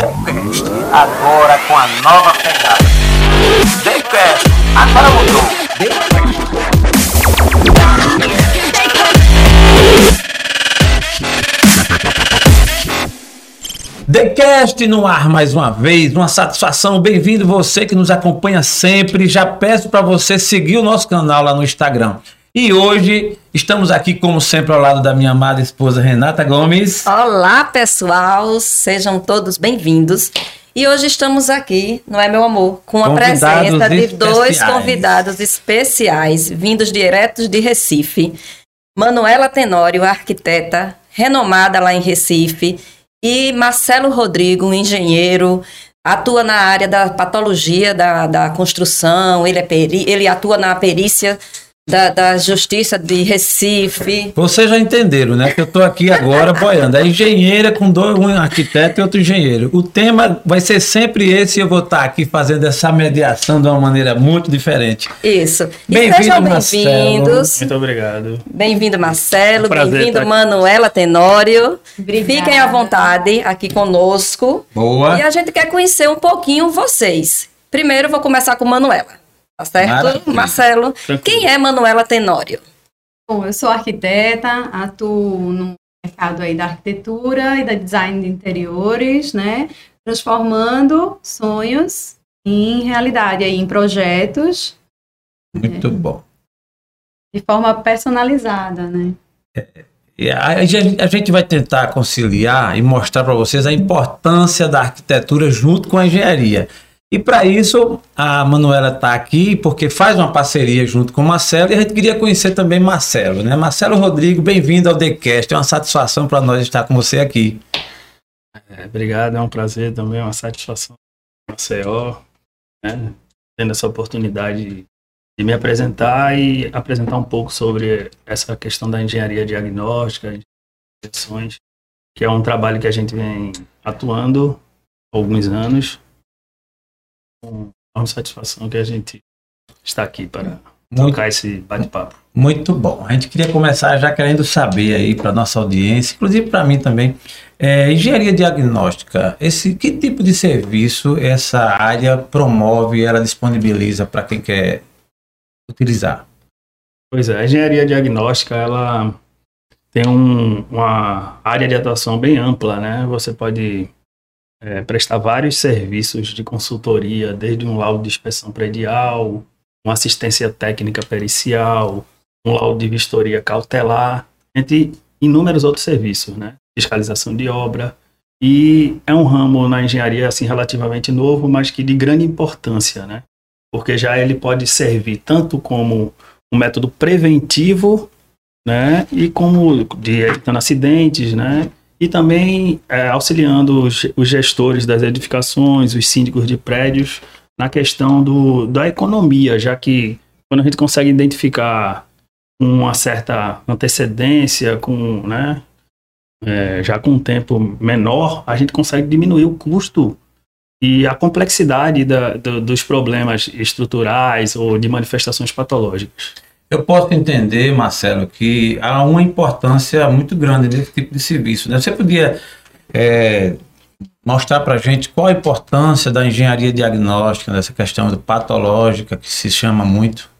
Decast, agora com a nova pegada. Decast, agora mudou. TheCast no ar mais uma vez, uma satisfação, bem-vindo você que nos acompanha sempre. Já peço para você seguir o nosso canal lá no Instagram. E hoje estamos aqui, como sempre, ao lado da minha amada esposa Renata Gomes. Olá, pessoal, sejam todos bem-vindos. E hoje estamos aqui, não é, meu amor, com a Convidados presença de dois especiais. convidados especiais, vindos diretos de Recife. Manuela Tenório, arquiteta, renomada lá em Recife, e Marcelo Rodrigo, um engenheiro, atua na área da patologia da, da construção, ele, é peri, ele atua na perícia da, da Justiça de Recife. Vocês já entenderam, né? Que eu estou aqui agora boiando. É engenheira com dois, um arquiteto e outro engenheiro. O tema vai ser sempre esse e eu vou estar aqui fazendo essa mediação de uma maneira muito diferente. Isso. E Bem-vindo, bem-vindos. Muito obrigado. Bem-vindo, Marcelo. É um Bem-vindo. Manuela Tenório. Obrigada. Fiquem à vontade aqui conosco. Boa. E a gente quer conhecer um pouquinho vocês. Primeiro, vou começar com Manuela. Tá certo? Maravilha. Marcelo, Tranquilo. quem é Manuela Tenório? Bom, eu sou arquiteta, atuo no mercado aí da arquitetura e da design de interiores, né? Transformando sonhos em realidade aí, em projetos Muito bom. de forma personalizada, né? Gente- a gente vai tentar conciliar e mostrar para vocês a importância da arquitetura junto com a engenharia. E para isso, a Manuela está aqui porque faz uma parceria junto com o Marcelo e a gente queria conhecer também Marcelo, né? Marcelo Rodrigo, bem-vindo ao TheCast. É uma satisfação para nós estar com você aqui. É, obrigado, é um prazer também, uma satisfação. Maceió, né? Tendo essa oportunidade de me apresentar e apresentar um pouco sobre essa questão da engenharia diagnóstica, que é um trabalho que a gente vem atuando há alguns anos. Com uma satisfação que a gente está aqui para Muito, tocar esse bate-papo. muito bom. A gente queria começar já querendo saber aí para nossa audiência, inclusive para mim também, é, engenharia diagnóstica, esse que tipo de serviço essa área promove, ela disponibiliza para quem quer utilizar? Pois é, a engenharia diagnóstica, ela tem um- uma área de atuação bem ampla, né? Você pode é, prestar vários serviços de consultoria, desde um laudo de inspeção predial, uma assistência técnica pericial, um laudo de vistoria cautelar, entre inúmeros outros serviços, né? Fiscalização de obra. E é um ramo na engenharia, assim, relativamente novo, mas que de grande importância, né? Porque já ele pode servir tanto como um método preventivo, né, e como de evitando acidentes, né, e também é, auxiliando os, os gestores das edificações, os síndicos de prédios, na questão do, da economia, já que quando a gente consegue identificar uma certa antecedência, com, né, é, já com um tempo menor, a gente consegue diminuir o custo e a complexidade da- do- dos problemas estruturais ou de manifestações patológicas. Eu posso entender, Marcelo, que há uma importância muito grande desse tipo de serviço. né? Você podia é, mostrar para a gente qual a importância da engenharia diagnóstica, dessa questão patológica, que se chama muito?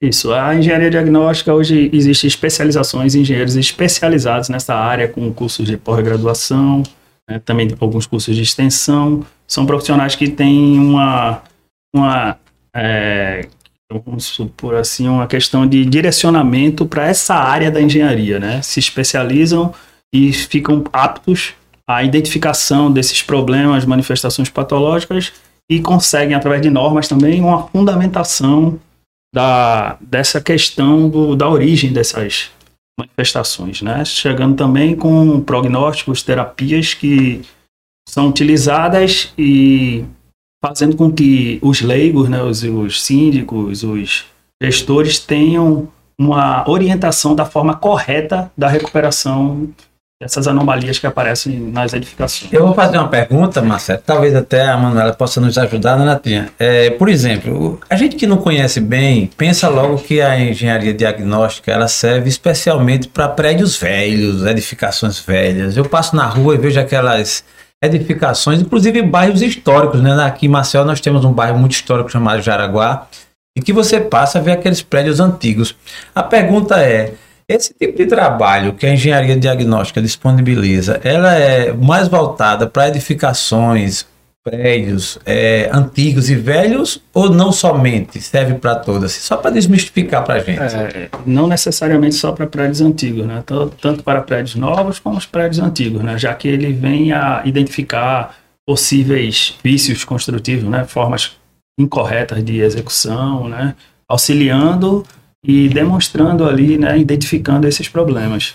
Isso, a engenharia diagnóstica hoje existe especializações, engenheiros especializados nessa área com cursos de pós-graduação, né, também alguns cursos de extensão. São profissionais que têm uma, uma é, vamos supor assim, uma questão de direcionamento para essa área da engenharia, né? Se especializam e ficam aptos à identificação desses problemas, manifestações patológicas e conseguem, através de normas também, uma fundamentação da, dessa questão do, da origem dessas manifestações, né? Chegando também com prognósticos, terapias que são utilizadas e fazendo com que os leigos, né, os, os síndicos, os gestores tenham uma orientação da forma correta da recuperação dessas anomalias que aparecem nas edificações. Eu vou fazer uma pergunta, Marcelo, talvez até a Manuela possa nos ajudar, né, Natinha? É, por exemplo, a gente que não conhece bem, pensa logo que a engenharia diagnóstica ela serve especialmente para prédios velhos, edificações velhas. Eu passo na rua e vejo aquelas edificações, inclusive bairros históricos, né? Aqui em Marcel nós temos um bairro muito histórico chamado Jaraguá, e que você passa a ver aqueles prédios antigos. A pergunta é, esse tipo de trabalho que a engenharia diagnóstica disponibiliza, ela é mais voltada para edificações, prédios é, antigos e velhos ou não somente serve para todas? Só para desmistificar para a gente. É, não necessariamente só para prédios antigos, né? Tanto para prédios novos como os prédios antigos, né? Já que ele vem a identificar possíveis vícios construtivos, né? Formas incorretas de execução, né? Auxiliando e demonstrando ali, né? Identificando esses problemas.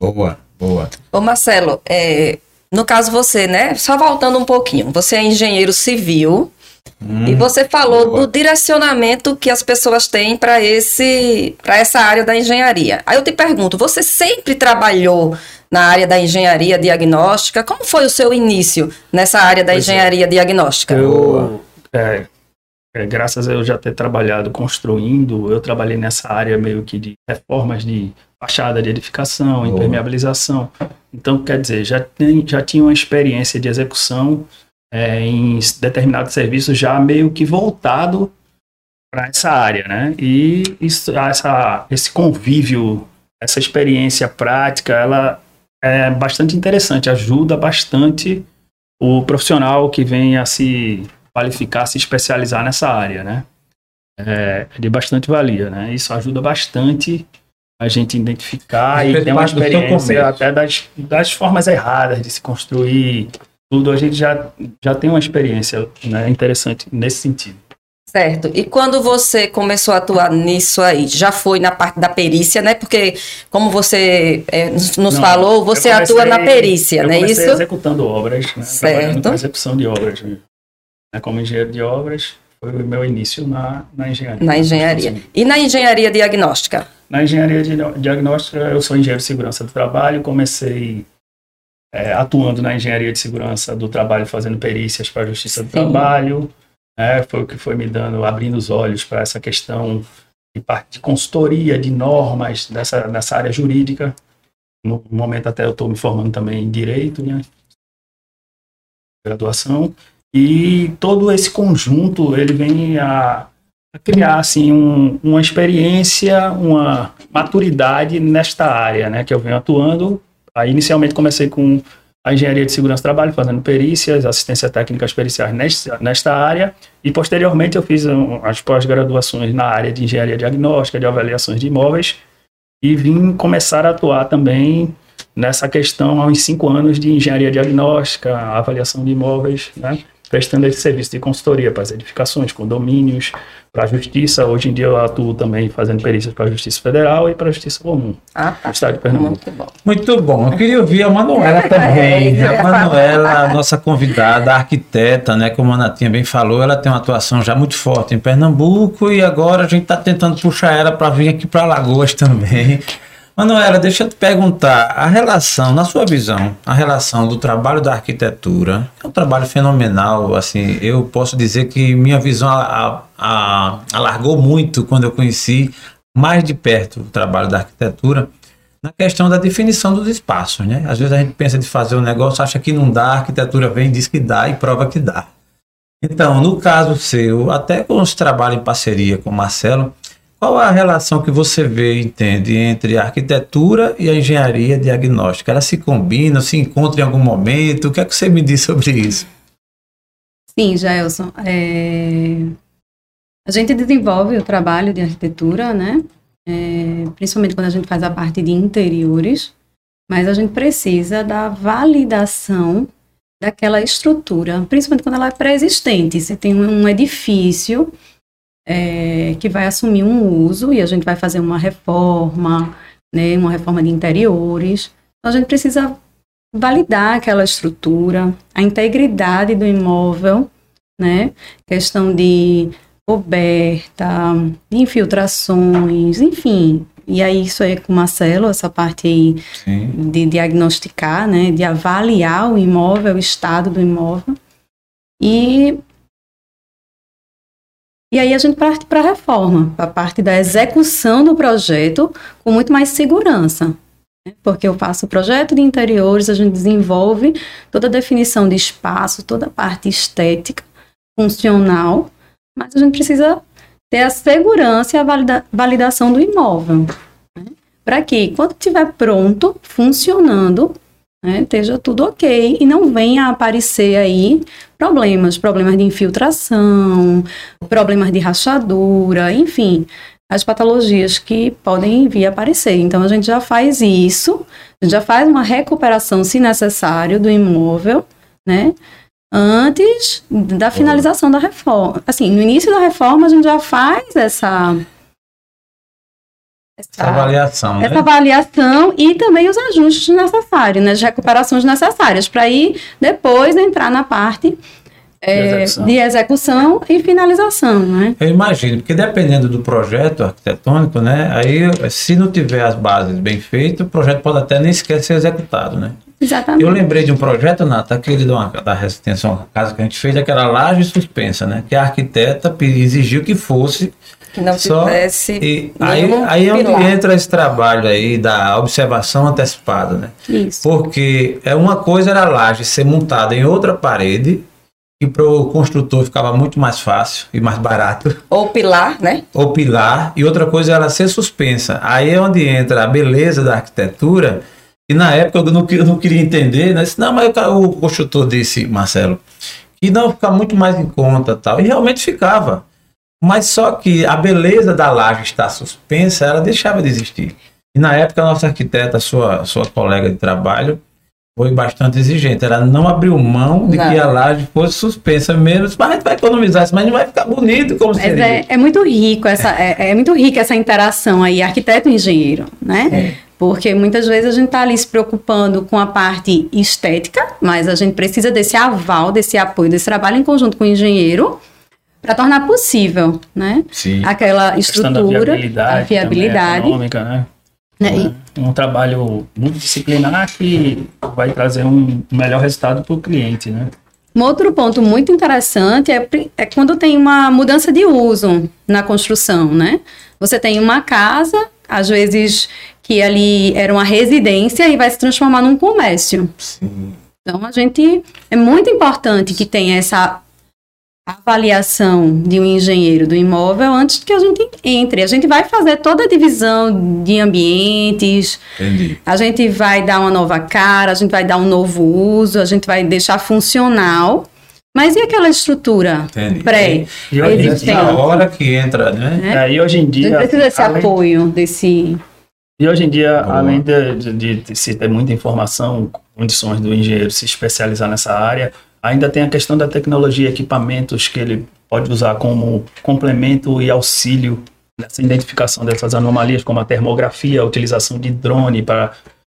Boa, boa. Ô Marcelo, é, no caso você, né? Só voltando um pouquinho, você é engenheiro civil hum, e você falou boa. do direcionamento que as pessoas têm para esse, para essa área da engenharia. Aí eu te pergunto, você sempre trabalhou na área da engenharia diagnóstica? Como foi o seu início nessa área da pois é. engenharia é. diagnóstica? Eu, é, é, graças a eu já ter trabalhado construindo, eu trabalhei nessa área meio que de reformas de fachada de edificação, impermeabilização. Então, quer dizer, já, tem, já tinha uma experiência de execução é, em determinados serviços já meio que voltado para essa área, né? E isso, essa, esse convívio, essa experiência prática, ela é bastante interessante, ajuda bastante o profissional que vem a se qualificar, se especializar nessa área, né? É de bastante valia, né? Isso ajuda bastante a gente identificar e ter uma experiência até das, das formas erradas de se construir tudo, a gente já, já tem uma experiência né, interessante nesse sentido. Certo. E quando você começou a atuar nisso aí, já foi na parte da perícia, né? Porque, como você é, nos Não, falou, você comecei, atua na perícia, não é isso? executando obras, né? Certo. Com execução de obras. Né? Como engenheiro de obras, foi o meu início na, na engenharia. Na engenharia. E na engenharia diagnóstica? Na engenharia de diagnóstica, eu sou engenheiro de segurança do trabalho, comecei é, atuando na engenharia de segurança do trabalho, fazendo perícias para a justiça do Sim. trabalho. É, foi o que foi me dando, abrindo os olhos para essa questão de de consultoria, de normas dessa, nessa área jurídica. No momento até eu estou me formando também em direito, né? Graduação. E todo esse conjunto, ele vem a criar assim um, uma experiência, uma maturidade nesta área, né, que eu venho atuando. Aí inicialmente comecei com a engenharia de segurança do trabalho, fazendo perícias, assistência técnicas periciais nesta, nesta área, e posteriormente eu fiz as pós-graduações na área de engenharia diagnóstica, de avaliações de imóveis, e vim começar a atuar também nessa questão há uns cinco anos de engenharia diagnóstica, avaliação de imóveis, né? Prestando esse serviço de consultoria para as edificações, condomínios, para a justiça. Hoje em dia eu atuo também fazendo perícias para a Justiça Federal e para a Justiça Comum, ah, tá. no estado de Pernambuco. Muito bom. Muito bom. Eu queria ouvir a Manuela também. É, a Manuela, a nossa convidada, arquiteta, né, como a Natinha bem falou, ela tem uma atuação já muito forte em Pernambuco e agora a gente está tentando puxar ela para vir aqui para Alagoas também. Manuela, deixa eu te perguntar, a relação, na sua visão, a relação do trabalho da arquitetura, é um trabalho fenomenal, assim, eu posso dizer que minha visão a, a, alargou muito quando eu conheci mais de perto o trabalho da arquitetura, na questão da definição dos espaços, né? Às vezes a gente pensa de fazer um negócio, acha que não dá, a arquitetura vem, diz que dá e prova que dá. Então, no caso seu, até com os trabalhos em parceria com o Marcelo, qual a relação que você vê entende entre a arquitetura e a engenharia diagnóstica? Elas se combinam, se encontram em algum momento? O que é que você me diz sobre isso? Sim, Jailson. É... A gente desenvolve o trabalho de arquitetura, né? É... Principalmente quando a gente faz a parte de interiores, mas a gente precisa da validação daquela estrutura, principalmente quando ela é pré-existente. Você tem um edifício é, que vai assumir um uso e a gente vai fazer uma reforma, né, uma reforma de interiores. Então, a gente precisa validar aquela estrutura, a integridade do imóvel, né, questão de coberta, de infiltrações, enfim. E aí isso é com o Marcelo, essa parte aí Sim. de diagnosticar, né, de avaliar o imóvel, o estado do imóvel. E e aí a gente parte para a reforma, para a parte da execução do projeto com muito mais segurança. né? Porque eu faço o projeto de interiores, a gente desenvolve toda a definição de espaço, toda a parte estética, funcional, mas a gente precisa ter a segurança e a valida- validação do imóvel. Né? Para que, quando estiver pronto, funcionando, né, esteja tudo ok e não venha a aparecer aí problemas, problemas de infiltração, problemas de rachadura, enfim, as patologias que podem vir a aparecer. Então a gente já faz isso, a gente já faz uma recuperação, se necessário, do imóvel, né? Antes da finalização da reforma. Assim, no início da reforma a gente já faz essa Essa avaliação, né? essa avaliação e também os ajustes necessários, né, as recuperações necessárias, para aí depois entrar na parte é, execução. de execução e finalização, né? Eu imagino, porque dependendo do projeto arquitetônico, né? Aí, se não tiver as bases bem feitas, o projeto pode até nem sequer ser executado, né? Exatamente. Eu lembrei de um projeto, Nata, aquele de uma, da resistência, uma casa que a gente fez, aquela laje suspensa, né? Que a arquiteta exigiu que fosse. Que não Só- tivesse E aí, aí é onde entra esse trabalho aí da observação antecipada, né? Isso. Porque é uma coisa era a laje ser montada em outra parede, que para o construtor ficava muito mais fácil e mais barato. Ou pilar, né? ou pilar, e outra coisa ela ser suspensa. Aí é onde entra a beleza da arquitetura, e na época eu não, eu não queria entender, né? Disse, Não, mas o construtor disse, Marcelo, que não ficar muito mais em conta tal. E realmente ficava. Mas só que a beleza da laje estar suspensa, ela deixava de existir. E na época a nossa arquiteta, sua, sua colega de trabalho, foi bastante exigente. Ela não abriu mão de Não. que a laje fosse suspensa mesmo. Mas a gente vai economizar isso, mas não vai ficar bonito como Mas seria. é, é muito rico essa, é, é muito rica essa interação aí, arquiteto e engenheiro, né? É. Porque muitas vezes a gente está ali se preocupando com a parte estética, mas a gente precisa desse aval, desse apoio, desse trabalho em conjunto com o engenheiro para tornar possível, né? Sim. Aquela A estrutura, viabilidade, a viabilidade. também econômica, né? né? E- É um trabalho multidisciplinar que vai trazer um melhor resultado para o cliente, né? Um outro ponto muito interessante é, é quando tem uma mudança de uso na construção, né? Você tem uma casa, às vezes que ali era uma residência e vai se transformar num comércio. Sim. Então a gente é muito importante que tenha essa avaliação de um engenheiro do imóvel antes que a gente entre. A gente vai fazer toda a divisão de ambientes, Entendi. a gente vai dar uma nova cara, a gente vai dar um novo uso, a gente vai deixar funcional. Mas e aquela estrutura Entendi. pré? E hoje em dia, hora que entra, né? né? é, e hoje em A gente dia, precisa desse além- apoio, desse. E hoje em dia, Boa. além de, de- de- de se ter muita informação, condições do engenheiro se especializar nessa área, ainda tem a questão da tecnologia, equipamentos que ele pode usar como complemento e auxílio nessa identificação dessas anomalias, como a termografia, a utilização de drone para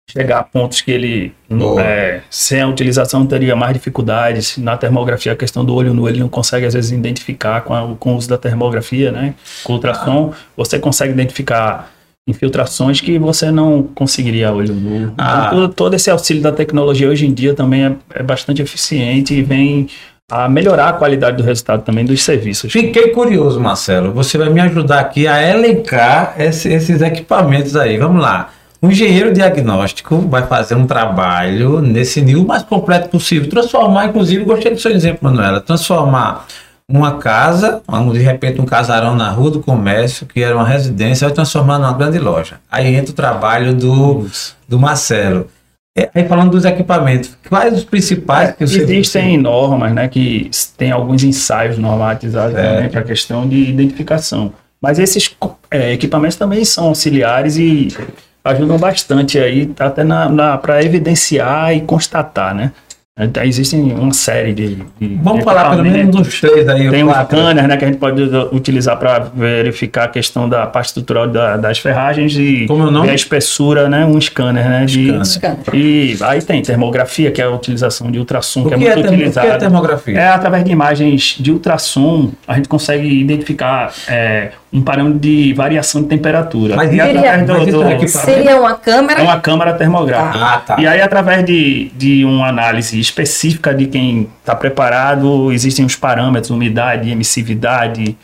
chegar a pontos que ele, é, sem a utilização, teria mais dificuldades. Na termografia, a questão do olho nu, ele não consegue, às vezes, identificar com, a- com o uso da termografia, né? Com ultrassom, você consegue identificar infiltrações que você não conseguiria a olho nu. Ah. Então, todo, todo esse auxílio da tecnologia hoje em dia também é, é bastante eficiente e vem a melhorar a qualidade do resultado também dos serviços. Fiquei curioso, Marcelo. Você vai me ajudar aqui a elencar esse- esses equipamentos aí. Vamos lá. O engenheiro diagnóstico vai fazer um trabalho nesse nível mais completo possível. Transformar, inclusive, gostei do seu exemplo, Manuela, transformar uma casa, de repente um casarão na rua do comércio, que era uma residência, vai transformar numa grande loja. Aí entra o trabalho do, do Marcelo. É, Aí falando dos equipamentos, quais os principais que você Existem normas, né, que tem alguns ensaios normatizados É. também para a questão de identificação. Mas esses é, equipamentos também são auxiliares e ajudam bastante aí, até na, para evidenciar e constatar, né? Então, existem uma série de. de Vamos de falar pelo menos dos três aí. Tem um quatro. scanner, né, que a gente pode utilizar para verificar a questão da parte estrutural da- das ferragens e Como é ver a espessura, né? Um scanner, né? De, Scanner. E aí tem termografia, que é a utilização de ultrassom, que é que é, muito termo- o que utilizada. é termografia? É através de imagens de ultrassom, a gente consegue identificar é, um parâmetro de variação de temperatura. Mas e através do, do- equipamento? Seria uma câmera é uma câmara termográfica. Ah, tá. E aí, através de, de uma análise específica de quem está preparado, existem os parâmetros, umidade, emissividade,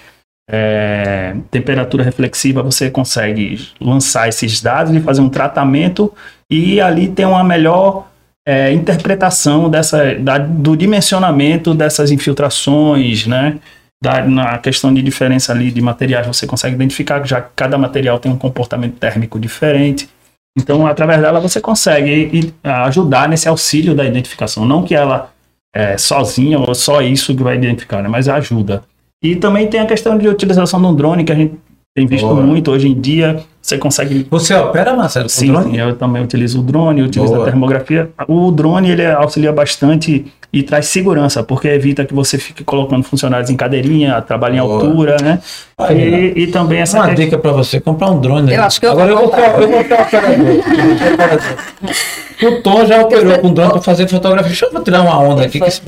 é, temperatura reflexiva, você consegue lançar esses dados e fazer um tratamento e ali tem uma melhor é, interpretação dessa, da, do dimensionamento dessas infiltrações, né? Da, na questão de diferença ali de materiais, você consegue identificar, já que cada material tem um comportamento térmico diferente. Então, através dela, você consegue ajudar nesse auxílio da identificação. Não que ela é, sozinha ou só isso que vai identificar, né? mas ajuda. E também tem a questão de utilização de um drone, que a gente tem visto Boa. muito hoje em dia. Você consegue. Você opera, Marcelo? Sim, drone? eu também utilizo o drone, utilizo Boa. a termografia. O drone ele auxilia bastante e traz segurança, porque evita que você fique colocando funcionários em cadeirinha, trabalhe em Boa. altura, né? Aí, e, e, também essa. Uma dica para você: comprar um drone. Eu acho que eu Agora eu vou, eu vou ter O Tom já operou com drone para fazer fotografia. Deixa eu tirar uma onda aqui, que esse,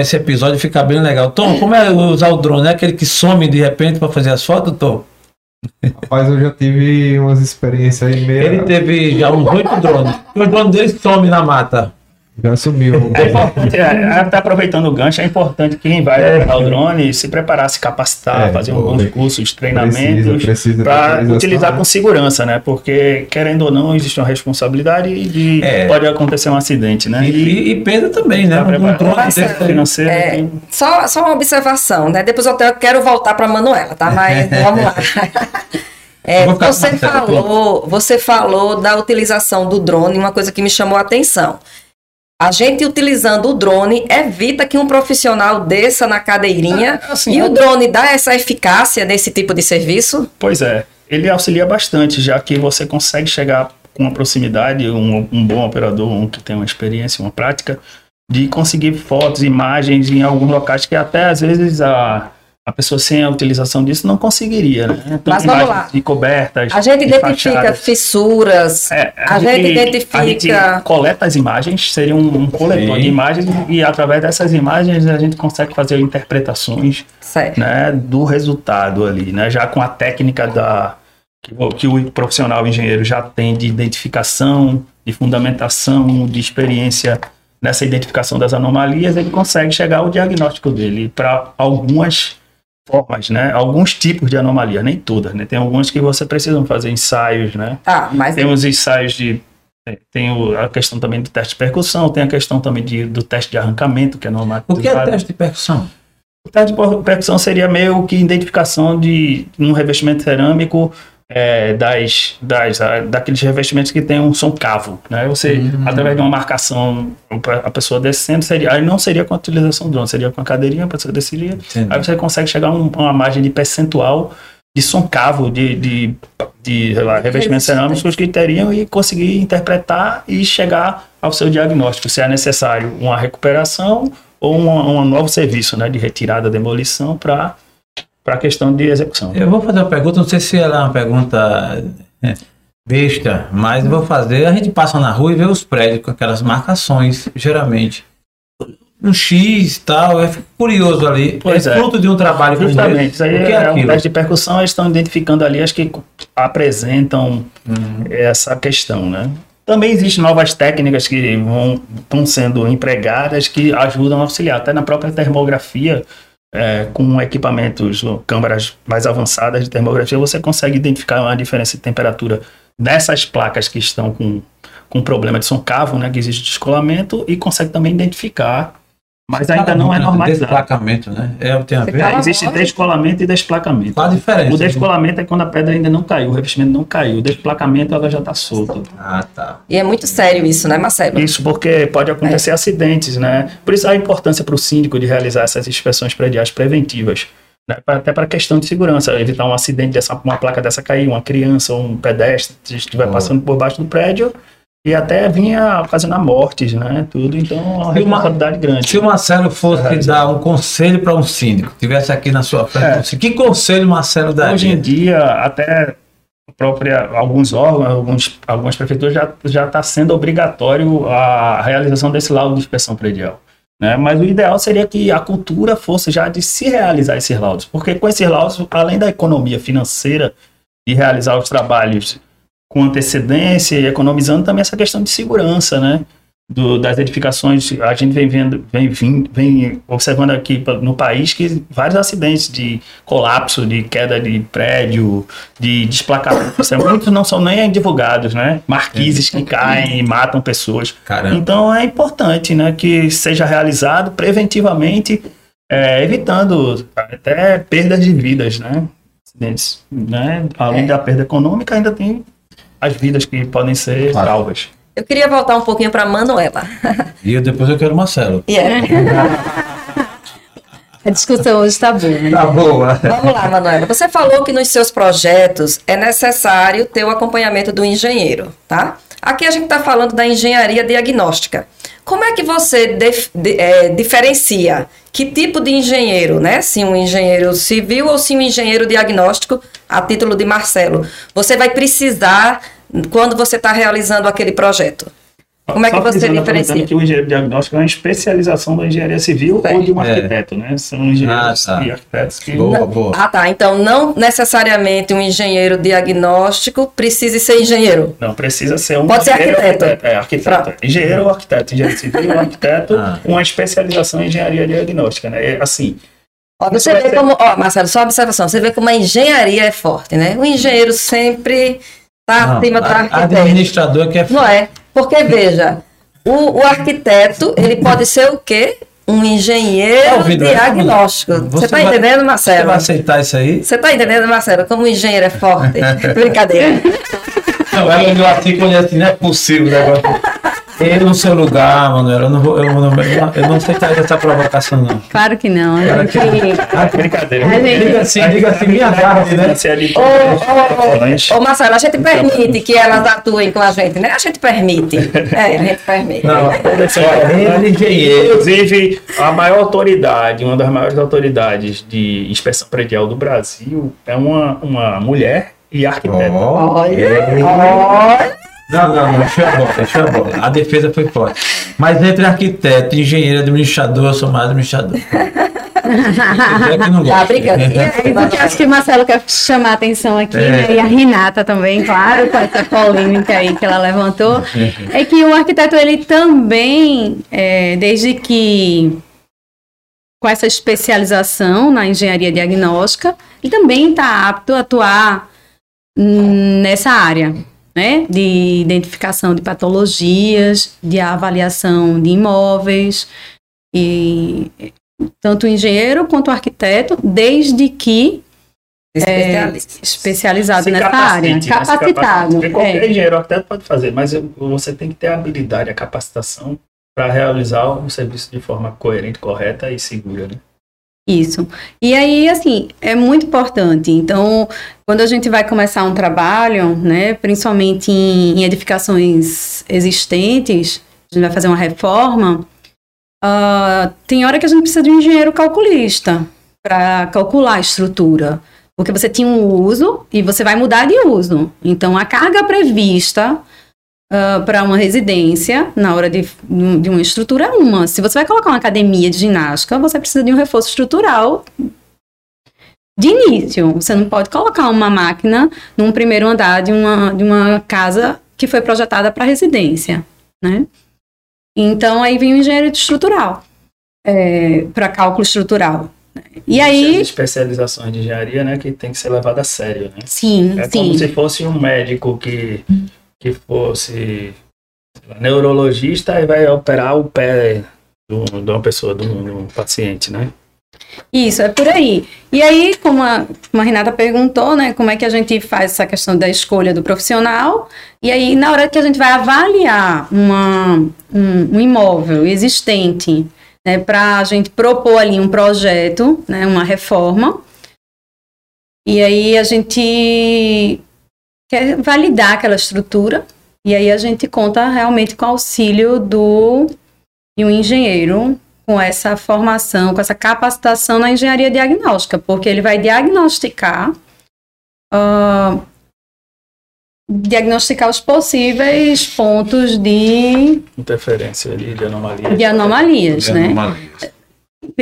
esse episódio ficar bem legal. Tom, como é usar o drone? É aquele que some de repente para fazer as fotos, Tom? Rapaz, eu já tive umas experiências aí meio. Ele teve já uns oito drones. O drone dele some na mata. Já sumiu. É importante, é, até aproveitando o gancho, é importante quem vai é, o drone se preparar, se capacitar, é, fazer alguns cursos, treinamentos, para utilizar com segurança, né? Porque, querendo ou não, existe uma responsabilidade de é. pode acontecer um acidente, né? E, e, e pesa também, né? Um drone financeiro. É, tem... só, só uma observação, né? Depois eu quero voltar para a Manuela, tá? Mas vamos lá. É, você falou, você falou da utilização do drone, uma coisa que me chamou a atenção. A gente utilizando o drone evita que um profissional desça na cadeirinha é, assim, e o drone dá essa eficácia nesse tipo de serviço? Pois é, ele auxilia bastante, já que você consegue chegar com uma proximidade, um, um bom operador, um que tem uma experiência, uma prática, de conseguir fotos, imagens em alguns locais que até às vezes a a pessoa sem a utilização disso não conseguiria, né? Então, Mas vamos lá. De cobertas. A gente identifica fachadas. fissuras. É, a, a, gente, gente identifica. A gente coleta as imagens, seria um, um coletor Sim. de imagens, e através dessas imagens a gente consegue fazer interpretações né, do resultado ali, né? Já com a técnica da. Que, que o profissional o engenheiro já tem de identificação, de fundamentação, de experiência nessa identificação das anomalias, ele consegue chegar ao diagnóstico dele para algumas formas, né? Alguns tipos de anomalia, nem todas, né? Tem algumas que você precisa fazer ensaios, né? Ah, mas tem os ensaios de tem o, a questão também do teste de percussão, tem a questão também de, do teste de arrancamento, que é normal. O que é teste de percussão? O teste de percussão seria meio que identificação de um revestimento cerâmico é, das, das, daqueles revestimentos que tem um som cavo, né? Você, uhum. através de uma marcação, a pessoa descendo, seria, aí não seria com a utilização do drone, seria com a cadeirinha, a pessoa desceria, Entendi. aí você consegue chegar a um, uma margem de percentual de som cavo, de, de, de lá, revestimentos cerâmicos que teriam e conseguir interpretar e chegar ao seu diagnóstico, se é necessário uma recuperação ou um, um novo serviço né, de retirada, demolição para para a questão de execução. Eu vou fazer uma pergunta, não sei se ela é uma pergunta é, besta, mas eu vou fazer. A gente passa na rua e vê os prédios com aquelas marcações, geralmente. Um X e tal, é curioso ali. Pois é, é. fruto de um trabalho Justamente, isso aí é, é um teste de percussão, eles estão identificando ali as que apresentam uhum. essa questão, né? Também existem novas técnicas que vão, estão sendo empregadas que ajudam a auxiliar. Até na própria termografia, é, com equipamentos, câmeras mais avançadas de termografia, você consegue identificar uma diferença de temperatura dessas placas que estão com, com problema de cavo, né, que existe descolamento, e consegue também identificar mas ainda não é normalizado. Desplacamento, né? É, tem a ver. Existe descolamento e desplacamento. Qual a diferença? O descolamento é quando a pedra ainda não caiu, o revestimento não caiu. O desplacamento ela já está solta. Ah, tá. E é muito sério isso, né, Marcelo? Isso porque pode acontecer é. acidentes, né? Por isso a importância para o síndico de realizar essas inspeções prediais preventivas. Né? Até para questão de segurança, evitar um acidente dessa, uma placa dessa cair, uma criança, um pedestre estiver oh. passando por baixo do prédio e até vinha fazendo a mortes, né? Tudo, então é uma responsabilidade grande. Se o Marcelo fosse é, dar um conselho para um síndico, tivesse aqui na sua frente, é. que conselho Marcelo daria? Hoje em dia, até própria alguns órgãos, alguns, algumas prefeituras já já está sendo obrigatório a realização desse laudo de inspeção predial. Né? Mas o ideal seria que a cultura fosse já de se realizar esses laudos, porque com esses laudos, além da economia financeira de realizar os trabalhos com antecedência e economizando também essa questão de segurança, né? do- das edificações, a gente vem vendo, vem, vim- vem observando aqui no país que vários acidentes de colapso, de queda de prédio, de desplacamento, Assim, muitos não são nem divulgados, né? Marquises que caem e matam pessoas. Caramba. Então é importante, né, que seja realizado preventivamente, é, evitando até perdas de vidas, né? Né? Além É. da perda econômica, ainda tem as vidas que podem ser Claro. salvas. Eu queria voltar um pouquinho para Manuela. E eu, depois eu quero o Marcelo. E é. A discussão hoje está boa. né? Tá boa. Vamos lá, Manuela. Você falou que nos seus projetos é necessário ter o acompanhamento do engenheiro, tá? Aqui a gente está falando da engenharia diagnóstica. Como é que você de- eh, diferencia que tipo de engenheiro, né? Se um engenheiro civil ou se um engenheiro diagnóstico, a título de Marcelo, você vai precisar quando você está realizando aquele projeto? Como é que você diferencia? aproveitando que o engenheiro diagnóstico é uma especialização da engenharia civil ou de um É. arquiteto, né? São engenheiros Ah, tá. e arquitetos que Boa, boa. Ah, tá. Então, não necessariamente um engenheiro diagnóstico precise ser engenheiro. Não, precisa ser um Pode ser ou arquiteto. É, arquiteto. Pronto. Engenheiro ou arquiteto. Engenheiro civil ou arquiteto, Ah. uma especialização em engenharia diagnóstica, né? É, assim, Ó, você vê ser- como, ó, Marcelo, só uma observação, você vê como a engenharia é forte, né? O engenheiro sempre está Não, acima do a- arquiteto. administrador que é Não é? Porque, veja, o, o arquiteto, ele pode ser o quê? Um engenheiro o Vidro, é diagnóstico. Você está entendendo, Você Marcelo? vai aceitar isso aí? Você está entendendo, Marcelo, como o engenheiro é forte? Brincadeira. Não, ela olhou assim quando assim, não é possível o negócio. Eu no seu lugar, Manuela, eu não vou, eu não, eu não, eu não aceitaria essa provocação, não. Claro que não. Claro gente, ah, brincadeira. A gente- Diga assim, diga assim, me agarre, né? Especialista Ô, ô, ô, ô, Marcelo, a gente permite que elas atuem com a gente, né? A gente permite. É, a gente permite. Não, ele é engenheiro. Inclusive, a maior autoridade, uma das maiores autoridades de inspeção predial do Brasil é uma, uma mulher e arquiteta. Olha, é. olha. Não, não, não, deixa a bola, deixa a bola. A defesa foi forte. Mas entre arquiteto, engenheiro, administrador, eu sou mais administrador. É que não Tá brincando. É aí, porque acho que o Marcelo quer chamar a atenção aqui, É. né? e a Renata também, claro, com essa polêmica aí que ela levantou, é que o arquiteto, ele também, é, desde que com essa especialização na engenharia diagnóstica, ele também está apto a atuar nessa área, né? De identificação de patologias, de avaliação de imóveis, e tanto o engenheiro quanto o arquiteto, desde que Especialista. especializado Se nessa área, né? Capacitado. Porque Qualquer é. engenheiro arquiteto pode fazer, mas você tem que ter a habilidade, a capacitação para realizar o serviço de forma coerente, correta e segura. Né? Isso. E aí, assim, é muito importante. Então, quando a gente vai começar um trabalho, né, principalmente em, em edificações existentes, a gente vai fazer uma reforma, ah, tem hora que a gente precisa de um engenheiro calculista para calcular a estrutura. Porque você tinha um uso e você vai mudar de uso. Então, a carga prevista para uma residência, na hora de, de uma estrutura, é uma. Se você vai colocar uma academia de ginástica, você precisa de um reforço estrutural de início. Você não pode colocar uma máquina num primeiro andar de uma, de uma casa que foi projetada para residência, né? Então, aí vem o engenheiro estrutural, para cálculo estrutural. E Existem aí, As especializações de engenharia, né, que tem que ser levada a sério, né? sim, É sim. como se fosse um médico que, que fosse neurologista e vai operar o pé de uma pessoa, de um, de um paciente, né? Isso, é por aí. E aí, como a, como a Renata perguntou, né, como é que a gente faz essa questão da escolha do profissional? E aí, na hora que a gente vai avaliar uma, um, um imóvel existente, né, para a gente propor ali um projeto, né, uma reforma, e aí a gente quer validar aquela estrutura, e aí a gente conta realmente com o auxílio do, de um engenheiro com essa formação, com essa capacitação na engenharia diagnóstica, porque ele vai diagnosticar ah, diagnosticar os possíveis pontos de, Interferência ali de anomalia. de anomalias, né?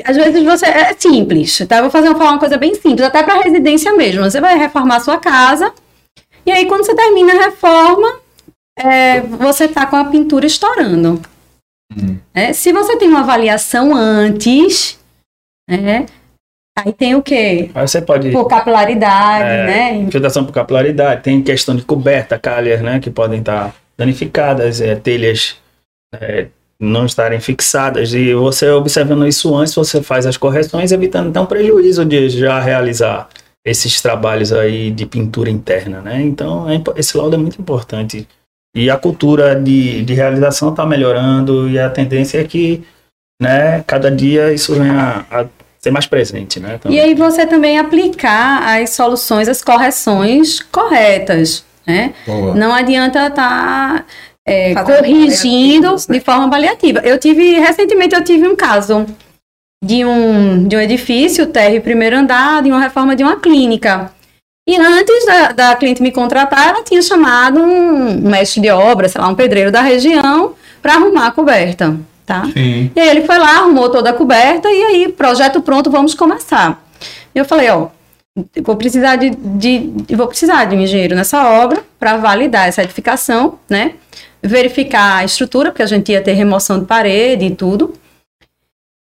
Às vezes você é simples, tá? Vou fazer falar uma coisa bem simples, até para residência mesmo. Você vai reformar a sua casa e aí quando você termina a reforma, é, você tá com a pintura estourando. Hum. né? Se você tem uma avaliação antes, né? Aí tem o quê? Aí você pode. Por capilaridade, É, né? Infiltração por capilaridade, tem questão de coberta, calhas, né, que podem estar danificadas, é, telhas é, não estarem fixadas. E você observando isso antes, você faz as correções, evitando então prejuízo de já realizar esses trabalhos aí de pintura interna, né? Então, é esse laudo é muito importante. E a cultura de, de realização está melhorando e a tendência é que, né, cada dia isso venha a ser mais presente, né? Então, E aí você também aplicar as soluções, as correções corretas, né? Boa. Não adianta estar Fazendo corrigindo paliativos, né? de forma paliativa. Eu tive, recentemente eu tive um caso de um, de um edifício, térreo primeiro andar, de uma reforma de uma clínica. E antes da, da cliente me contratar, ela tinha chamado um mestre de obra, sei lá, um pedreiro da região, para arrumar a coberta, tá? Sim. E aí ele foi lá, arrumou toda a coberta e aí, projeto pronto, vamos começar. Eu falei, ó, vou precisar de, de vou precisar de um engenheiro nessa obra para validar essa edificação, né? Verificar a estrutura, porque a gente ia ter remoção de parede e tudo.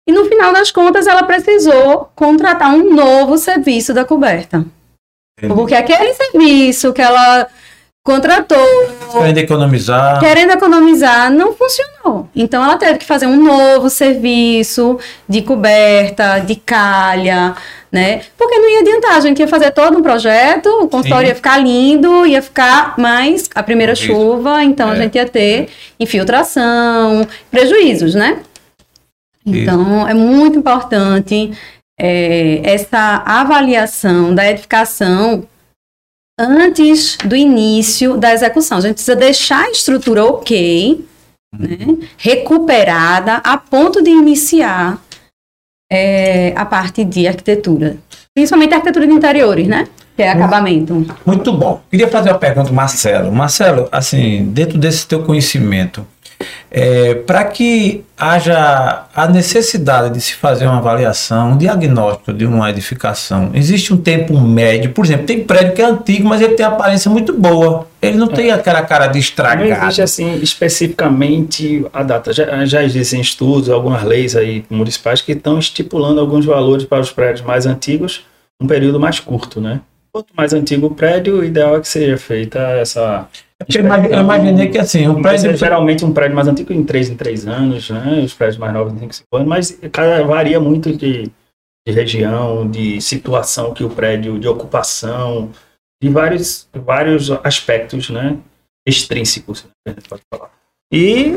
E no final das contas, ela precisou contratar um novo serviço da coberta. Entendi. Porque aquele serviço que ela contratou Querendo economizar. querendo economizar, não funcionou. Então ela teve que fazer um novo serviço de coberta, de calha, né? Porque não ia adiantar, a gente ia fazer todo um projeto, o consultório ia ficar lindo, ia ficar mais a primeira Isso. chuva, então a É. gente ia ter infiltração, prejuízos, né? Isso. Então é muito importante é, essa avaliação da edificação antes do início da execução. A gente precisa deixar a estrutura ok, né, recuperada, a ponto de iniciar é, a parte de arquitetura. Principalmente a arquitetura de interiores, né? Que é acabamento. Muito bom. Queria fazer uma pergunta, Marcelo. Marcelo, assim, dentro desse teu conhecimento, para que haja a necessidade de se fazer uma avaliação, um diagnóstico de uma edificação, existe um tempo médio? Por exemplo, tem prédio que é antigo, mas ele tem aparência muito boa. Ele não tem aquela cara de Não estragado. existe assim especificamente a data. Já, já existem estudos, algumas leis aí municipais que estão estipulando alguns valores para os prédios mais antigos, um período mais curto, né? Quanto mais antigo o prédio, o ideal é que seja feita essa. É eu imagi- eu imaginei que assim, Mas prédio. é geralmente um prédio mais antigo em 3 em 3 anos, né? Os prédios mais novos em 5 5 anos, mas cada, varia muito de, de região, de situação que o prédio, de ocupação, de vários, vários aspectos, né? Extrínsecos, né? a gente pode falar. E,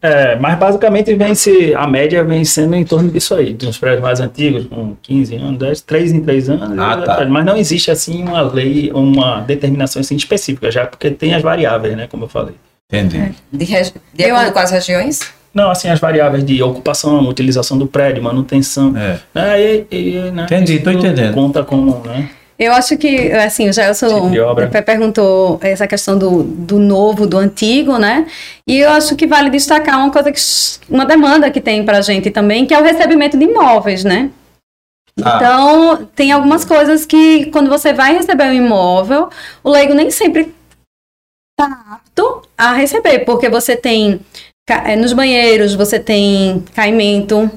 é, mas basicamente vem se, a média vem sendo em torno disso aí, de uns prédios mais antigos, com 15 anos, 10, 3 em 3 anos, Ah, tá. mas não existe assim uma lei, uma determinação assim, específica, já porque tem as variáveis, né? Como eu falei. Entendi. De, regi- de Eu acordo com as regiões? Não, assim, as variáveis de ocupação, utilização do prédio, manutenção. É. né, e- e, né, Entendi, tô entendendo. Conta como, né? Eu acho que, assim, o Gelson Tipo perguntou essa questão do, do novo, do antigo, né? E eu acho que vale destacar uma coisa que, uma demanda que tem pra gente também, que é o recebimento de imóveis, né? Ah. Então, tem algumas coisas que, quando você vai receber um imóvel, o leigo nem sempre está apto a receber, porque você tem, eh, nos banheiros, você tem caimento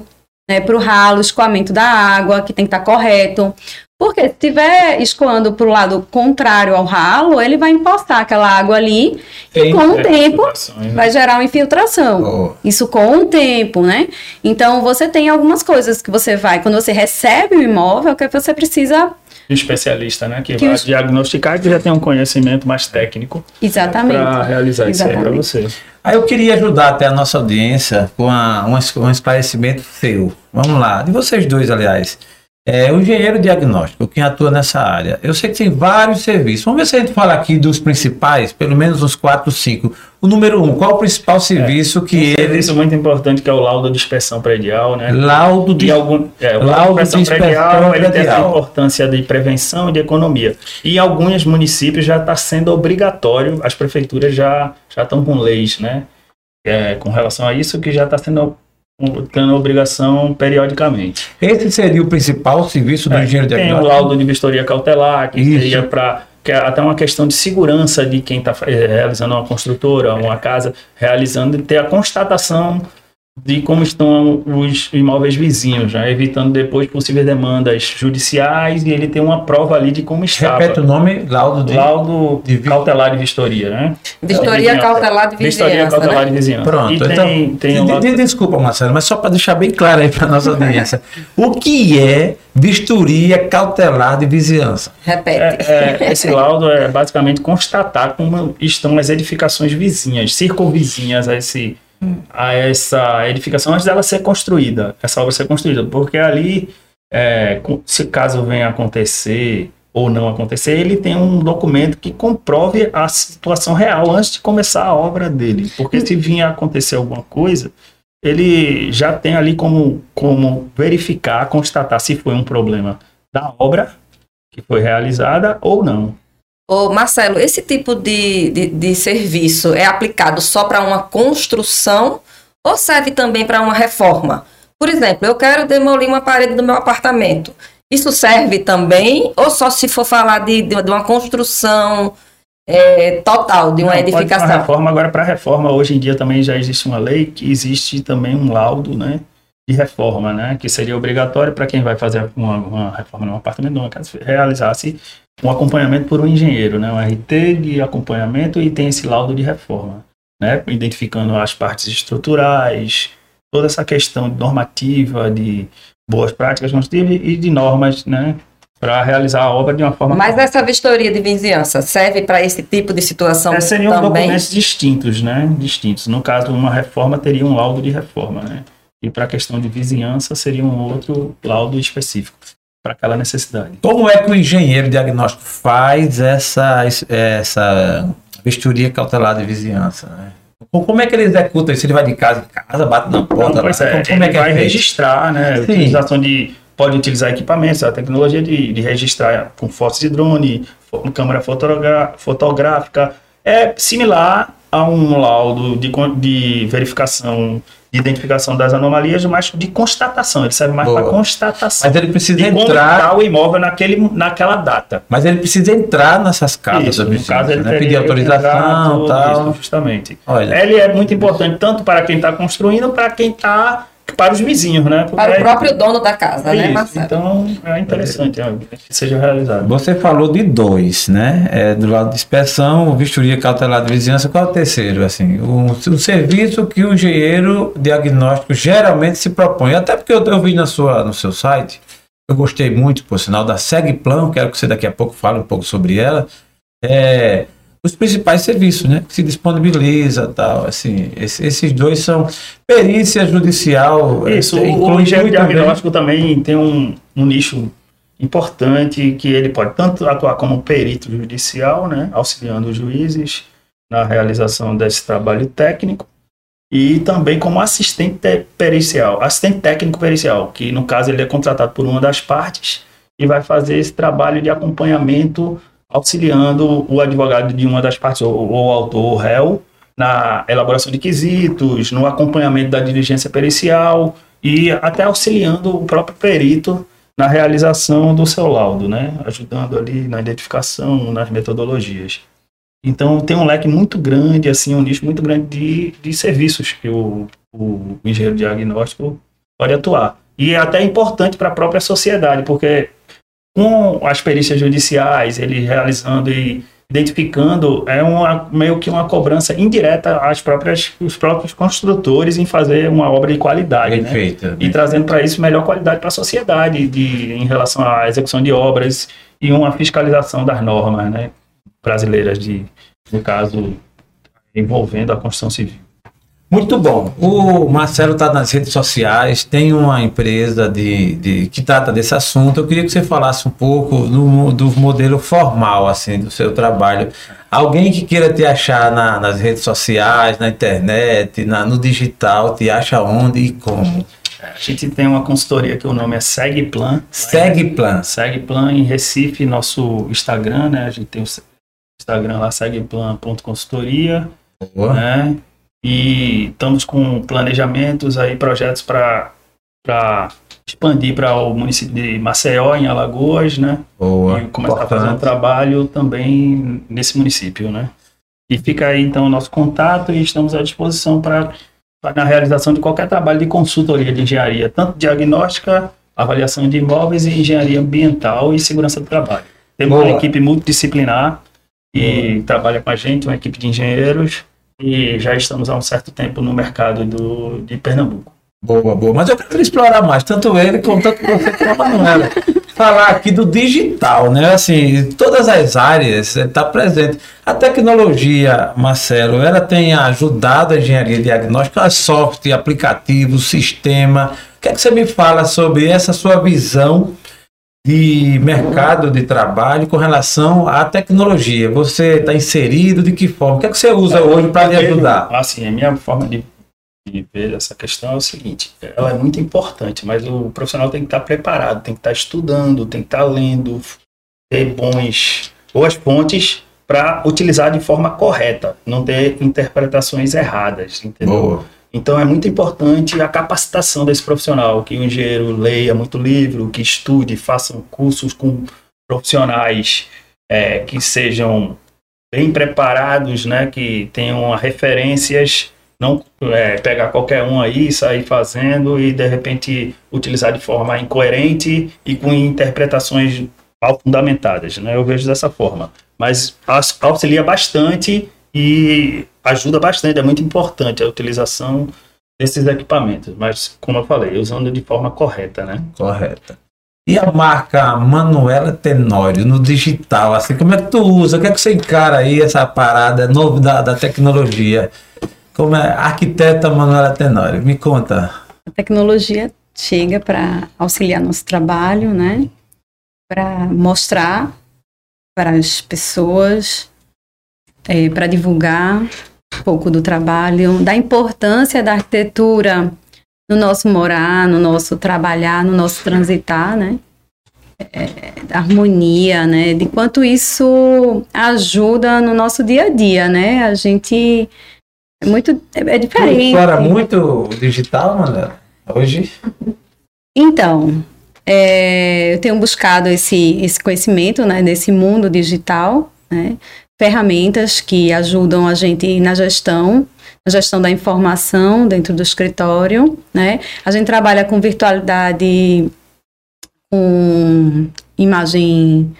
né, para o ralo, escoamento da água, que tem que estar correto. Porque se estiver escoando para o lado contrário ao ralo, ele vai empostar aquela água ali e Sim, com o tempo né? vai gerar uma infiltração. Boa. Isso com o tempo, né? Então você tem algumas coisas que você vai, quando você recebe o imóvel, que você precisa. De especialista, né? Que, Que vai os- diagnosticar que já tem um conhecimento mais técnico Exatamente. para realizar isso aí para Exatamente. você. Aí eu queria ajudar até a nossa audiência com a- um, um esclarecimento seu. Vamos lá, de vocês dois, aliás. É, o engenheiro diagnóstico, quem atua nessa área. Eu sei que tem vários serviços. Vamos ver se a gente fala aqui dos principais, pelo menos uns quatro, cinco. O número um, qual o principal serviço que Um eles. serviço muito importante que é o laudo de inspeção predial, né? Laudo de. E algum, é, o Laudo de inspeção inspeção predial, ele tem essa predial. importância de prevenção e de economia. E em alguns municípios já está sendo obrigatório, as prefeituras já, já estão com leis, né? É, com relação a isso, que já está sendo tendo obrigação periodicamente. Esse seria o principal serviço do É, engenheiro tem o laudo de vistoria cautelar, que Isso. seria para que é até uma questão de segurança de quem está realizando uma construtora, uma casa, realizando e ter a constatação de como estão os imóveis vizinhos, né? evitando depois possíveis demandas judiciais e ele tem uma prova ali de como estava. Repete o nome, laudo de... Laudo de vi- cautelar de vistoria, né? Vistoria Vizinhança. cautelar de Vistoria vizinhança, cautelar né? de vizinhança. Pronto, E tem, então, tem um laudo- de- desculpa, Marcelo, mas só para deixar bem claro aí para nossa audiência, o que é vistoria cautelar de vizinhança? Repete. É, é, esse laudo é basicamente constatar como estão as edificações vizinhas, circunvizinhas a, esse, a essa edificação antes dela ser construída, essa obra ser construída, porque ali, é, se caso venha acontecer ou não acontecer, ele tem um documento que comprove a situação real antes de começar a obra dele, porque se vinha acontecer alguma coisa, ele já tem ali como, como verificar, constatar se foi um problema da obra que foi realizada ou não. Ô, Marcelo, esse tipo de, de, de serviço é aplicado só para uma construção ou serve também para uma reforma? Por exemplo, eu quero demolir uma parede do meu apartamento. Isso serve também ou só se for falar de, de, de uma construção é, total, de uma Não, pode edificação? Uma reforma, agora para reforma, hoje em dia também já existe uma lei que existe também um laudo, né? De reforma, né? Que seria obrigatório para quem vai fazer uma, uma reforma num apartamento, numa casa, realizasse um acompanhamento por um engenheiro, né? Um RT de acompanhamento e tem esse laudo de reforma, né? Identificando as partes estruturais, toda essa questão normativa de boas práticas construtivas e de normas, né? Para realizar a obra de uma forma Mas essa vistoria de vizinhança serve para esse tipo de situação é, seriam também? documentos distintos, né? Distintos. No caso, uma reforma teria um laudo de reforma, né? E para a questão de vizinhança, seria um outro laudo específico para aquela necessidade. Como é que o engenheiro diagnóstico faz essa, essa vistoria cautelar de vizinhança? né? Como é que ele executa isso? Ele vai de casa em casa, bate na porta? Lá? é, como é ele que é vai feito? registrar, né? Sim. Utilização de pode utilizar equipamentos, a tecnologia de, de registrar com fotos de drone, câmera fotográfica, é similar a um laudo de, de verificação, de identificação das anomalias, mas de constatação. Ele serve mais para constatação. Mas ele precisa de entrar. o imóvel naquele, naquela data. Mas ele precisa entrar nessas casas Isso, no caso, ele né? Pedir autorização tal. Isso, justamente. Olha, Ele é muito importante tanto para quem está construindo, para quem está para os vizinhos, né? Porque Para o é- próprio dono da casa, né, isso, Marcelo? Então é interessante é, que seja realizado. você falou de dois, né? É, do lado de inspeção, vistoria cautelar de vizinhança. Qual é o terceiro? Assim, o, o serviço que o engenheiro diagnóstico geralmente se propõe. Até porque eu, eu vi na sua, no seu site, eu gostei muito, por sinal, da Segplan, quero que você daqui a pouco fale um pouco sobre ela. É, os principais serviços, né? Que se disponibiliza tal, assim. esse- esses dois são perícia judicial. Isso, é, o, engenheiro também- diagnóstico também tem um, um nicho importante que ele pode tanto atuar como perito judicial, né, auxiliando os juízes na realização desse trabalho técnico, e também como assistente te- pericial, assistente técnico pericial, que no caso ele é contratado por uma das partes e vai fazer esse trabalho de acompanhamento auxiliando o advogado de uma das partes, ou, ou autor, ou réu, na elaboração de quesitos, no acompanhamento da diligência pericial e até auxiliando o próprio perito na realização do seu laudo, né? Ajudando ali na identificação, nas metodologias. Então tem um leque muito grande, assim, um nicho muito grande de, de serviços que o, o engenheiro diagnóstico pode atuar. E é até importante para a própria sociedade, porque com as perícias judiciais, ele realizando e identificando, é uma, meio que uma cobrança indireta às próprias, os próprios construtores em fazer uma obra de qualidade, né? Perfeito. e trazendo para isso melhor qualidade para a sociedade de, em relação à execução de obras e uma fiscalização das normas né, brasileiras, de, no caso, envolvendo a construção civil. Muito bom. O Marcelo está nas redes sociais, tem uma empresa de, de- que trata desse assunto. Eu queria que você falasse um pouco do, do modelo formal assim do seu trabalho. Alguém que queira te achar na- nas redes sociais, na internet, na- no digital, te acha onde e como? A gente tem uma consultoria que o nome é Segplan. Segue plan. Segplan em Recife, nosso Instagram, né? A gente tem o Instagram lá, segplan.consultoria. Boa. né? E estamos com planejamentos aí, projetos para expandir para o município de Maceió, em Alagoas, né? Boa. E começar a fazer um trabalho também nesse município, né? E fica aí então o nosso contato e estamos à disposição para na realização de qualquer trabalho de consultoria de engenharia, tanto diagnóstica, avaliação de imóveis e engenharia ambiental e segurança do trabalho. Temos Boa. uma equipe multidisciplinar que trabalha com a gente, uma equipe de engenheiros, e já estamos há um certo tempo no mercado do, de Pernambuco. Boa, boa. Mas eu quero explorar mais, tanto ele tanto você como a Manuela. Falar aqui do digital, né? Assim, todas as áreas está presente. A tecnologia, Marcelo, ela tem ajudado a engenharia diagnóstica, a software, aplicativo, sistema. O que é que você me fala sobre essa sua visão de mercado de trabalho com relação à tecnologia? Você está inserido de que forma? O que é que você usa hoje para lhe ajudar? Assim, a minha forma de, de ver essa questão é o seguinte: ela é muito importante, mas o profissional tem que estar preparado, tem que estar estudando, tem que estar lendo, ter bons, boas fontes para utilizar de forma correta, não ter interpretações erradas, entendeu? Boa. Então é muito importante a capacitação desse profissional, que o engenheiro leia muito livro, que estude, façam cursos com profissionais é, que sejam bem preparados, né, que tenham referências, não é, pegar qualquer um aí, sair fazendo e de repente utilizar de forma incoerente e com interpretações mal fundamentadas, né? Eu vejo dessa forma. Mas auxilia bastante e ajuda bastante, é muito importante a utilização desses equipamentos, mas como eu falei, usando de forma correta, né? Correta. E a marca Manuela Tenório no digital, assim, como é que tu usa? O que é que você encara aí essa parada nova da, da tecnologia? Como é arquiteta Manuela Tenório? Me conta. A tecnologia chega para auxiliar nosso trabalho, né? Para mostrar para as pessoas, para divulgar um pouco do trabalho, da importância da arquitetura no nosso morar, no nosso trabalhar, no nosso transitar, né? É, da harmonia, né? De quanto isso ajuda no nosso dia a dia, né? A gente é muito é, é Tu diferente. explora muito digital, Manuela? Hoje? Então, é, eu tenho buscado esse, esse conhecimento né, desse mundo digital, né, ferramentas que ajudam a gente na gestão, na gestão da informação dentro do escritório. Né. A gente trabalha com virtualidade, com imagem,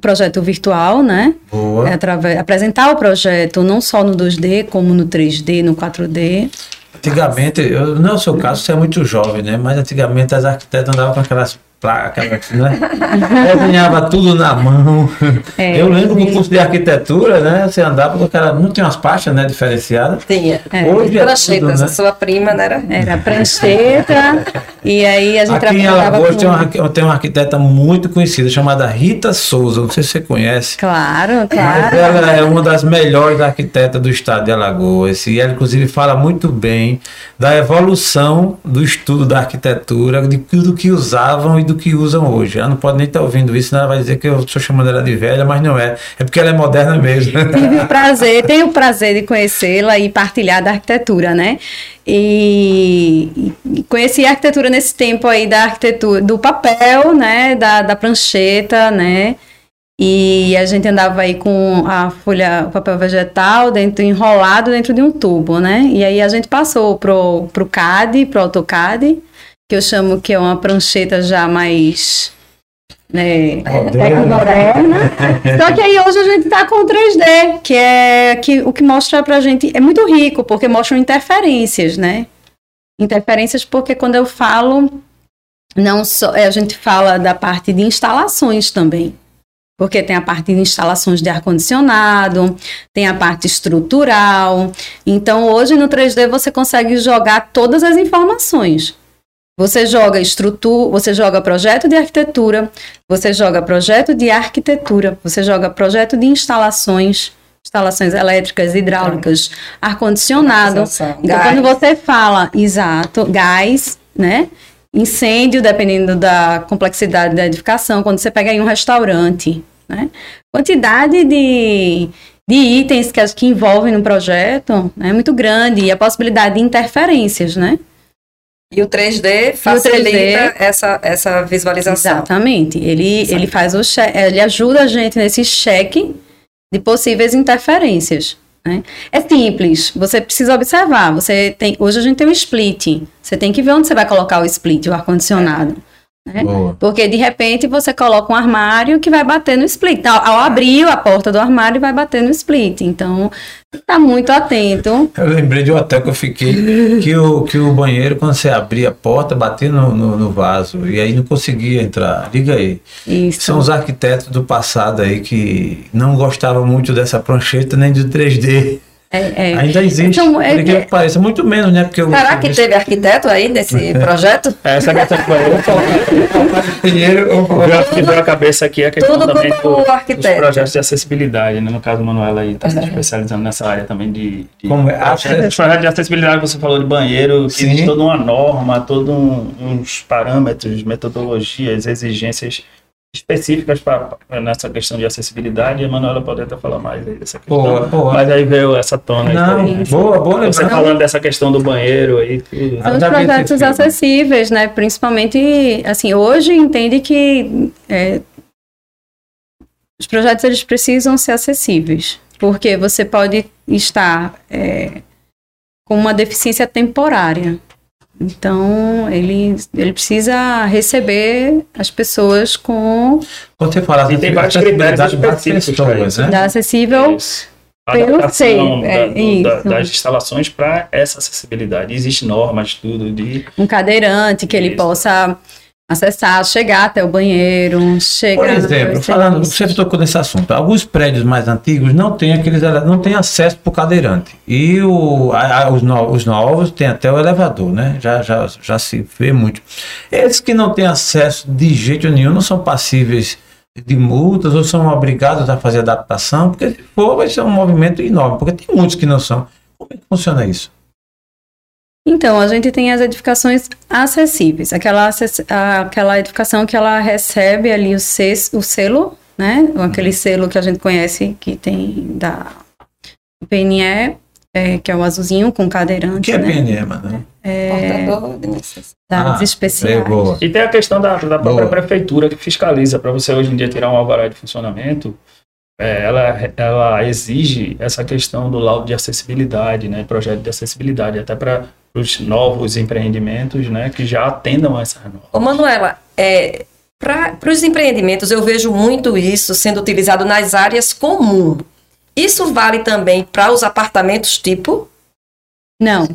projeto virtual, né? Boa. É através, apresentar o projeto não só no 2D, como no 3D, no 4D. Antigamente, eu, não é o seu caso, você é muito jovem, né? Mas antigamente as arquitetas andavam com aquelas aquelas, né? Desenhava tudo na mão. É, eu lembro do curso de arquitetura, né? Você andava com aquela. Não tinha umas pastas, né? Diferenciadas. Tinha. É. Hoje é Prancheta, tudo, né? essa sua prima, não era? Era prancheta, e aí a gente Aqui em trabalhava Alagoas com... tem uma, tem uma arquiteta muito conhecida chamada Rita Souza. Não sei se você conhece. Claro, Mas claro. ela é uma das melhores arquitetas do estado de Alagoas. E ela, inclusive, fala muito bem da evolução do estudo da arquitetura, de tudo que usavam e do que usam hoje. Ela não pode nem estar ouvindo isso, ela vai dizer que eu estou chamando ela de velha, mas não é. É porque ela é moderna mesmo. Tive o prazer, tenho o prazer de conhecê-la e partilhar da arquitetura, né? E, e conheci a arquitetura nesse tempo aí da arquitetura, do papel, né? Da, da prancheta, né? E a gente andava aí com a folha, o papel vegetal dentro, enrolado dentro de um tubo, né? E aí a gente passou pro, pro CAD, pro AutoCAD, que eu chamo que é uma prancheta já mais né, moderna. Só que aí hoje a gente tá com o 3D, que é que, o que mostra pra gente. É muito rico, porque mostram interferências, né? Interferências, porque quando eu falo, não só. é, A gente fala da parte de instalações também. Porque tem a parte de instalações de ar-condicionado, tem a parte estrutural. Então, hoje no 3D você consegue jogar todas as informações. Você joga estrutura, você joga projeto de arquitetura, você joga projeto de arquitetura, você joga projeto de instalações, instalações elétricas, hidráulicas, ar-condicionado. Então, quando você fala, exato, gás, né? Incêndio, dependendo da complexidade da edificação, quando você pega aí um restaurante, né? Quantidade de, de itens que, que envolvem no projeto né, é muito grande e a possibilidade de interferências, né? E o 3D facilita 3D essa, essa visualização. Exatamente. Ele, ele faz o che- ele ajuda a gente nesse cheque de possíveis interferências. né? É simples, você precisa observar. Você tem, hoje a gente tem um split. Você tem que ver onde você vai colocar o split, o ar-condicionado. Né? Porque de repente você coloca um armário que vai bater no split. Então, ao abrir a porta do armário, vai bater no split. Então, tá muito atento. Eu lembrei de um hotel que eu fiquei, que o, que o banheiro, quando você abria a porta, batia no, no, no vaso. E aí não conseguia entrar. Liga aí. Isso. São os arquitetos do passado aí que não gostavam muito dessa prancheta nem do 3D. É, é. Ainda existe, Então, é- incrível que pareça. Muito menos, né? Porque o Será que teve arquiteto aí nesse projeto? Essa questão que eu dinheiro... me veio a cabeça aqui é a questão Tudo também do, arquiteto. dos projetos de acessibilidade, né? No caso, o Manuela aí está se especializando nessa área também de... de Como é? Os projetos de acessibilidade, você falou de banheiro, que Sim. existe toda uma norma, todos uns parâmetros, metodologias, exigências específicas para nessa questão de acessibilidade, e a Manuela pode até falar mais aí dessa questão. Boa, boa. Mas aí veio essa tona aí. Não, boa, boa Você lembrança. falando dessa questão do banheiro aí, tudo. São os projetos filme. acessíveis, né? Principalmente, assim, hoje entende que é, os projetos eles precisam ser acessíveis, porque você pode estar é, com uma deficiência temporária. Então, ele, ele precisa receber as pessoas com Quando você fala E tem vários critérios específicos para pessoas, isso. né? da acessível Isso. pelo Adaptação ser, da- da- isso. das instalações para essa acessibilidade. Existem normas, tudo de. um cadeirante que ele Isso. possa acessar, chegar até o banheiro, chegar Por exemplo, falando, você tocou nesse assunto. Alguns prédios mais antigos não têm aqueles, ele- não tem acesso para o cadeirante. E o, a- os, no- os novos têm até o elevador, né? Já, já, já se vê muito. Esses que não têm acesso de jeito nenhum não são passíveis de multas ou são obrigados a fazer adaptação, porque se for, vai ser um movimento enorme, porque tem muitos que não são. Como é que funciona isso? Então, a gente tem as edificações acessíveis, aquela, acess- a- aquela edificação que ela recebe ali o, ces- o selo, né? Aquele selo que a gente conhece que tem da PNE, é, que é o azulzinho com O cadeirante, que é né? PNE, mano? Portador de necessidade. Dados Ah, especiais. é boa. E tem a questão da, da própria Boa. prefeitura que fiscaliza. Para você hoje em dia tirar um alvará de funcionamento, é, ela, ela exige essa questão do laudo de acessibilidade, né? Projeto de acessibilidade, até para os novos empreendimentos, né? Que já atendam a essas normas. Ô, Manuela, é, para os empreendimentos, eu vejo muito isso sendo utilizado nas áreas comuns. Isso vale também para os apartamentos tipo? Não.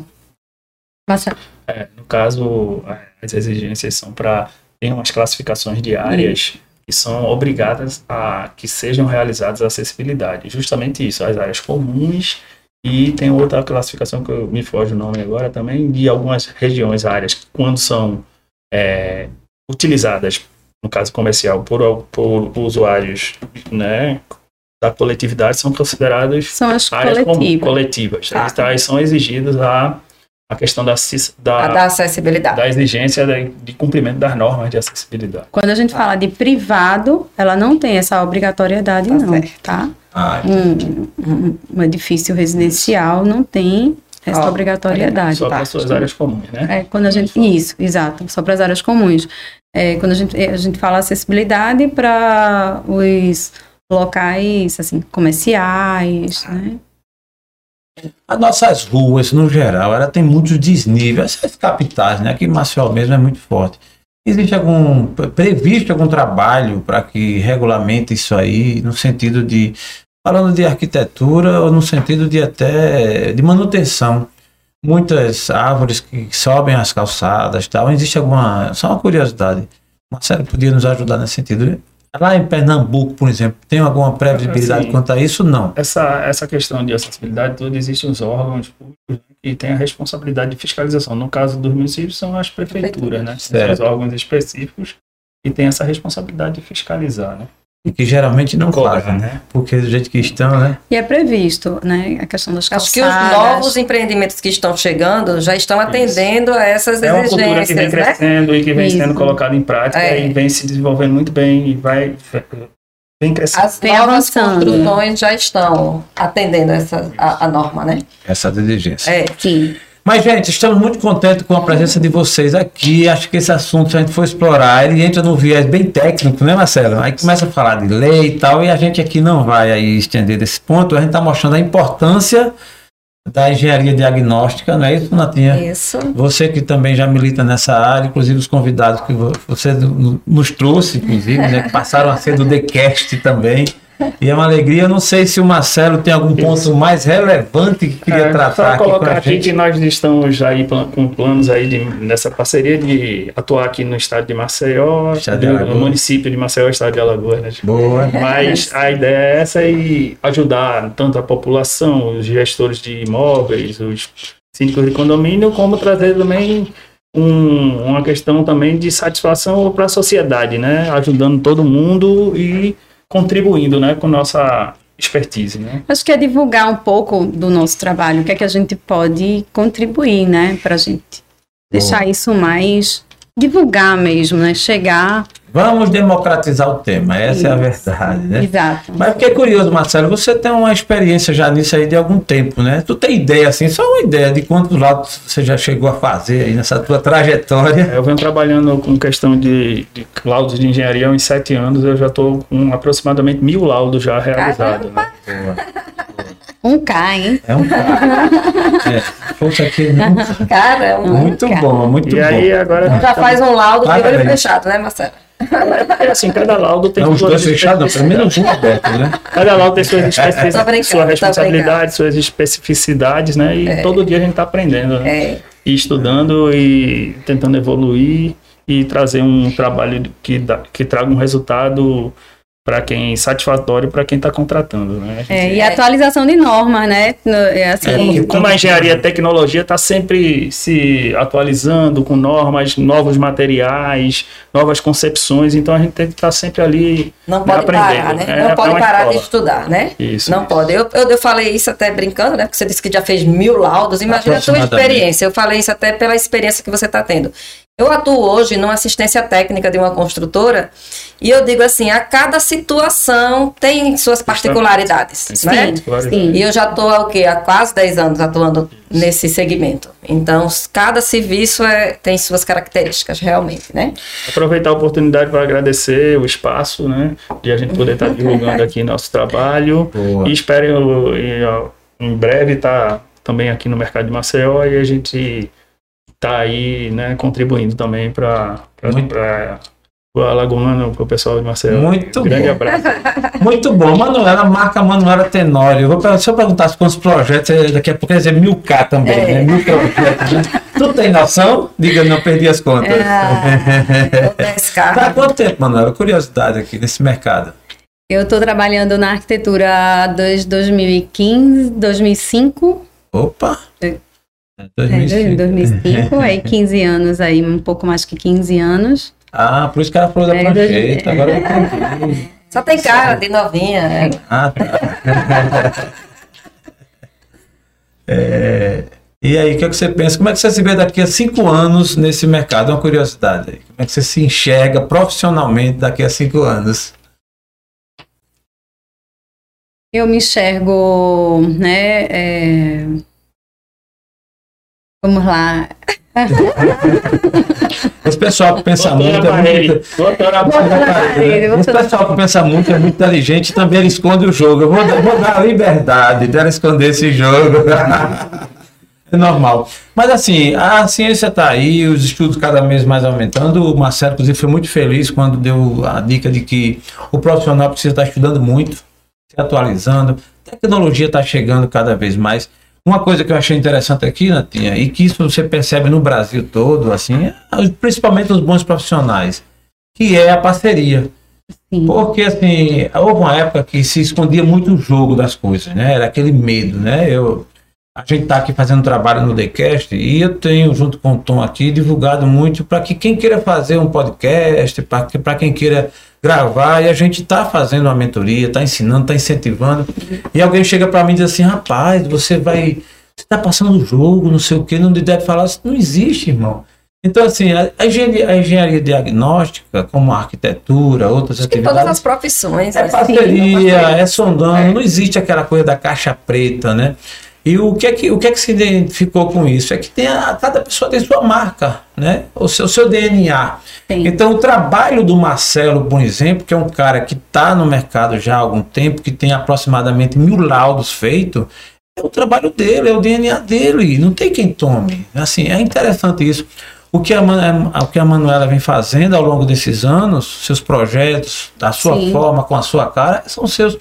Passa- É, no caso, as exigências são para tem umas classificações de áreas que são obrigadas a que sejam realizadas a acessibilidade. Justamente isso, as áreas comuns e tem outra classificação que eu, me foge o nome agora também de algumas regiões, áreas que quando são é, utilizadas no caso comercial por, por usuários, né, da coletividade são consideradas São as áreas como- coletivas. coletivas. Tá. Tá, aí são exigidos a, a questão da, da, da acessibilidade. da exigência de, de cumprimento das normas de acessibilidade. Quando a gente fala de privado, ela não tem essa obrigatoriedade, Tá não, certo. tá? Ah, Um, um- um edifício residencial não tem essa Ó, obrigatoriedade. Só tá? para suas áreas comuns, né? É, quando a gente, isso, exato, só para as áreas comuns. É, quando a gente, a gente fala acessibilidade para os locais assim, comerciais, né? As nossas ruas, no geral, ela tem muitos desníveis, essas capitais, né? Aqui em Maceió mesmo é muito forte. Existe algum, previsto algum trabalho para que regulamente isso aí, no sentido de, falando de arquitetura ou no sentido de até, de manutenção? Muitas árvores que sobem as calçadas tal, existe alguma, só uma curiosidade, Marcelo podia nos ajudar nesse sentido. Lá em Pernambuco, por exemplo, tem alguma previsibilidade Sim. quanto a isso? Não. Essa, essa questão de acessibilidade, tudo, existem os órgãos públicos que têm a responsabilidade de fiscalização. No caso dos municípios, são as prefeituras, né? São Certo. os órgãos específicos que têm essa responsabilidade de fiscalizar, né? E que geralmente não Cobrar, fazem, né? né? Porque do jeito que estão, né? E é previsto, né, a questão das Acho calçadas. que os novos empreendimentos que estão chegando já estão atendendo a essas É uma cultura que vem exigências, né? crescendo e que vem Isso. sendo colocada em prática É. e vem se desenvolvendo muito bem e vai vem crescendo. As novas avançando. construções já estão atendendo essa, a, a norma, né? Essa diligência. É. Sim. Mas, gente, estamos muito contentes com a presença de vocês aqui. Acho que esse assunto, se a gente for explorar, ele entra num viés bem técnico, né, Marcelo? Aí começa a falar de lei e tal, e a gente aqui não vai aí estender desse ponto. A gente está mostrando a importância da engenharia diagnóstica, não é isso, Natinha? Isso. Você que também já milita nessa área, inclusive os convidados que vo- você no- nos trouxe, inclusive, né, que passaram a ser do TheCast também. E é uma alegria. Eu não sei se o Marcelo tem algum ponto mais relevante que queria É, tratar só aqui com colocar a aqui gente. que nós estamos aí com planos aí de, nessa parceria de atuar aqui no estado de Maceió, de no município de Maceió, estado de Alagoas, né? Boa. Mas a ideia é essa e ajudar tanto a população, os gestores de imóveis, os síndicos de condomínio, como trazer também um- uma questão também de satisfação para a sociedade, né? Ajudando todo mundo e contribuindo, né, com nossa expertise, né? Acho que é divulgar um pouco do nosso trabalho, o que é que a gente pode contribuir, né, pra gente? Deixar isso mais divulgar mesmo, né, chegar, Vamos democratizar o tema, essa é a verdade, né? exato. Mas fiquei curioso, Marcelo, você tem uma experiência já nisso aí de algum tempo, né? Tu tem ideia, assim, só uma ideia de quantos lados você já chegou a fazer aí nessa tua trajetória? Eu venho trabalhando com questão de, de laudos de engenharia há uns sete anos, eu já estou com aproximadamente mil laudos já realizados. Né? Um K, hein? É um cara. É, força aqui, muito, Caramba. muito bom, muito E bom. aí agora, Já faz um laudo de olho fechado, né, Marcelo? é assim, cada laudo tem Não, os dois suas fechados, não, pelo menos um aberto, né? Cada laudo tem suas especificidades, sua responsabilidade, suas especificidades, né? E todo dia a gente está aprendendo, né? É. E estudando e tentando evoluir e trazer um trabalho que, dá, que traga um resultado para quem satisfatório para quem está contratando, né? Gente- É, e atualização de normas, né? É assim, É, como, como a engenharia e a tecnologia está sempre se atualizando com normas, novos materiais, novas concepções, então a gente tem que estar sempre ali Não pode aprendendo. parar, né? É- não é pode uma parar de escola. estudar, né? Isso, Não isso. pode. Eu, eu, eu falei isso até brincando, né? Porque você disse que já fez mil laudos. Imagina a sua experiência. Eu falei isso até pela experiência que você está tendo. Eu atuo hoje numa assistência técnica de uma construtora e eu digo assim, a cada situação tem suas particularidades, né? Claro. sim. E eu já estou o quê? há quase 10 anos atuando nesse segmento. Então, cada serviço é, tem suas características, realmente, né? Aproveitar a oportunidade para agradecer o espaço, né? De a gente poder estar divulgando aqui nosso trabalho. Boa. E espero em, em breve estar também aqui no mercado de Maceió e a gente tá aí, né, contribuindo também para o Alagoano, para o pessoal de Maceió. Muito um grande bom. abraço. Muito bom. Manuela, marca Manuela Tenório. Vou se eu perguntasse quantos projetos, eh, daqui a pouco quer dizer mil K também, É. né? Mil projetos, né? Tu tem noção? Diga, não perdi as contas. 10K. Tá há quanto tempo, Manuela? Curiosidade aqui nesse mercado. Eu estou trabalhando na arquitetura desde 2015, 2005, Opa! É. É, é, 2005. 2005, aí 15 anos aí, um pouco mais que 15 anos. Ah, por isso que ela falou da É, prancheta. Agora eu entendi. Só tem cara de novinha. né? Ah, tá. É, e aí, o que, é que você pensa? Como é que você se vê daqui a cinco anos nesse mercado? É uma curiosidade aí. Como é que você se enxerga profissionalmente daqui a cinco anos? Eu me enxergo, né? é, Vamos lá. Esse pessoal que pensa muito é muito. Esse pessoal que pensa muito é muito inteligente e também ele esconde o jogo. Eu vou, dar- vou dar a liberdade dela esconder esse jogo. É normal. Mas assim, a ciência está aí, os estudos cada vez mais aumentando. O Marcelo, inclusive, foi muito feliz quando deu a dica de que o profissional precisa estar estudando muito, se atualizando. A tecnologia está chegando cada vez mais. Uma coisa que eu achei interessante aqui, Natinha, e que isso você percebe no Brasil todo, assim, é, principalmente os bons profissionais, que é a parceria. Sim. Porque, assim, houve uma época que se escondia muito o jogo das coisas, né? Era aquele medo, né? Eu, a gente está aqui fazendo trabalho no TheCast e eu tenho, junto com o Tom aqui, divulgado muito para que quem queira fazer um podcast, para quem queira gravar, e a gente está fazendo uma mentoria, está ensinando, está incentivando. E alguém chega para mim e diz assim: rapaz, você vai. Você está passando o jogo, não sei o que, não deve falar. Isso não existe, irmão. Então, assim, a, a engenharia, a engenharia diagnóstica, como a arquitetura, outras Em atividades. todas as profissões. É né? parceria, Sim, é sondando, não existe aquela coisa da caixa preta, né? E o que é que, o que, é que se identificou com isso? É que tem a, cada pessoa tem sua marca, né? o, seu, seu DNA. Sim. Então, o trabalho do Marcelo, por exemplo, que é um cara que está no mercado já há algum tempo, que tem aproximadamente mil laudos feitos, é o trabalho dele, é o DNA dele, não tem quem tome. Assim, é interessante isso. O que a, Man- o que a Manuela vem fazendo ao longo desses anos, seus projetos, da sua Sim. forma, com a sua cara, são seus.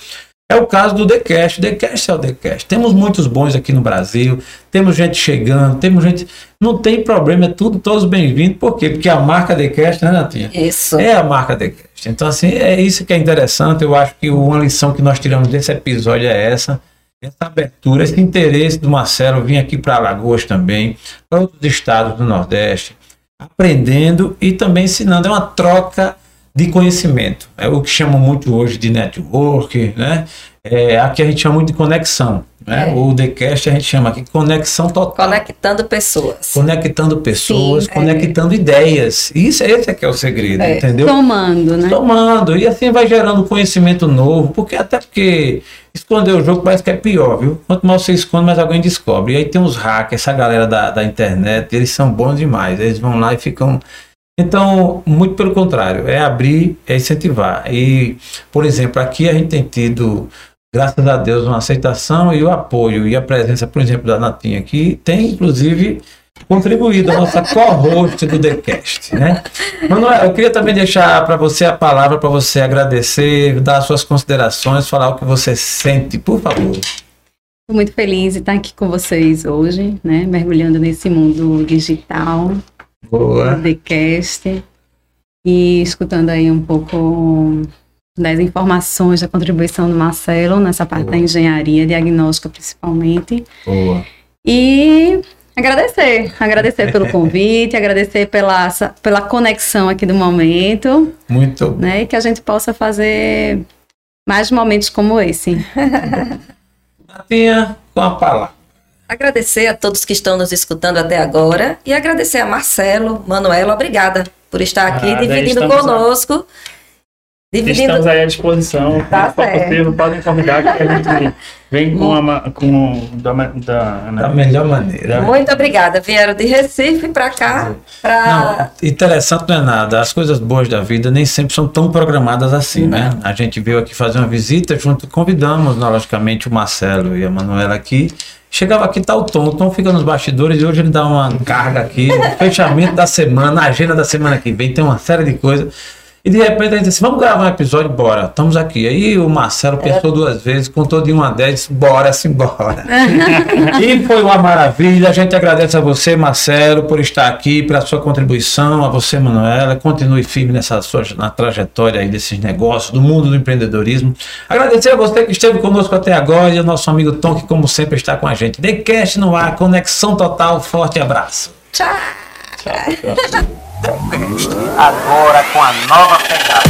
É o caso do TheCast. O TheCast é o TheCast. Temos muitos bons aqui no Brasil, temos gente chegando, temos gente. Não tem problema, é tudo, todos bem-vindos. Por quê? Porque a marca TheCast, né, Natinha? Isso. É a marca TheCast. Então, assim, é isso que é interessante. Eu acho que uma lição que nós tiramos desse episódio é essa. Essa abertura, esse interesse do Marcelo vir aqui para Alagoas também, para outros estados do Nordeste, aprendendo e também ensinando. É uma troca de conhecimento. É o que chamam muito hoje de network, né? É, aqui a gente chama muito de conexão. Né? É. O TheCast a gente chama aqui conexão total Conectando pessoas. conectando pessoas, Sim, é. conectando ideias. Isso esse é que é o segredo, É. entendeu? Tomando, né? Tomando e assim vai gerando conhecimento novo, porque até porque esconder o jogo parece que é pior, viu? Quanto mais você esconde, mais alguém descobre. E aí tem os hackers, essa galera da, da internet, eles são bons demais. Eles vão lá e ficam então, muito pelo contrário, é abrir, é incentivar. E, por exemplo, aqui a gente tem tido, graças a Deus, uma aceitação e o apoio e a presença, por exemplo, da Natinha aqui, tem inclusive contribuído a nossa co-host do TheCast, né? Eu queria também deixar para você a palavra para você agradecer, dar suas considerações, falar o que você sente, por favor. Estou muito feliz de estar aqui com vocês hoje, né? Mergulhando nesse mundo digital, Boa. do TheCast, e escutando aí um pouco das informações da contribuição do Marcelo nessa parte da Boa. engenharia diagnóstica principalmente. Boa. E agradecer, agradecer pelo convite, agradecer pela, pela conexão aqui do momento, Muito bom. né? E que a gente possa fazer mais momentos como esse. Natinha, com a palavra. Agradecer a todos que estão nos escutando até agora e agradecer a Marcelo, Manuela, obrigada por estar aqui Nada, dividindo conosco. Dividindo. Estamos aí à disposição. Tá certo. possível, podem convidar que a gente vem com a. Com, da, da, Da melhor maneira. Muito obrigada. Vieram de Recife para cá para Não, interessante não é nada. As coisas boas da vida nem sempre são tão programadas assim, né? A gente veio aqui fazer uma visita junto, convidamos, né, logicamente, o Marcelo e a Manuela aqui. Chegava aqui, tá o Tom. O Tom fica nos bastidores e hoje ele dá uma carga aqui, fechamento da semana, a agenda da semana que vem, tem uma série de coisas. E de repente a gente disse, vamos gravar um episódio, bora, estamos aqui. Aí o Marcelo pensou duas vezes, contou de 1 a 10, disse, bora, simbora. E foi uma maravilha. A gente agradece a você, Marcelo, por estar aqui, pela sua contribuição, a você, Manuela. Continue firme nessa sua na trajetória aí desses negócios, do mundo do empreendedorismo. Agradecer a você que esteve conosco até agora e ao nosso amigo Tom, que como sempre está com a gente. TheCast no ar, conexão total, forte abraço. tchau. Agora com a nova pegada.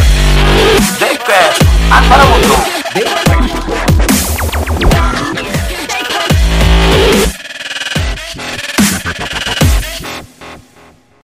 TheCast, agora mudou.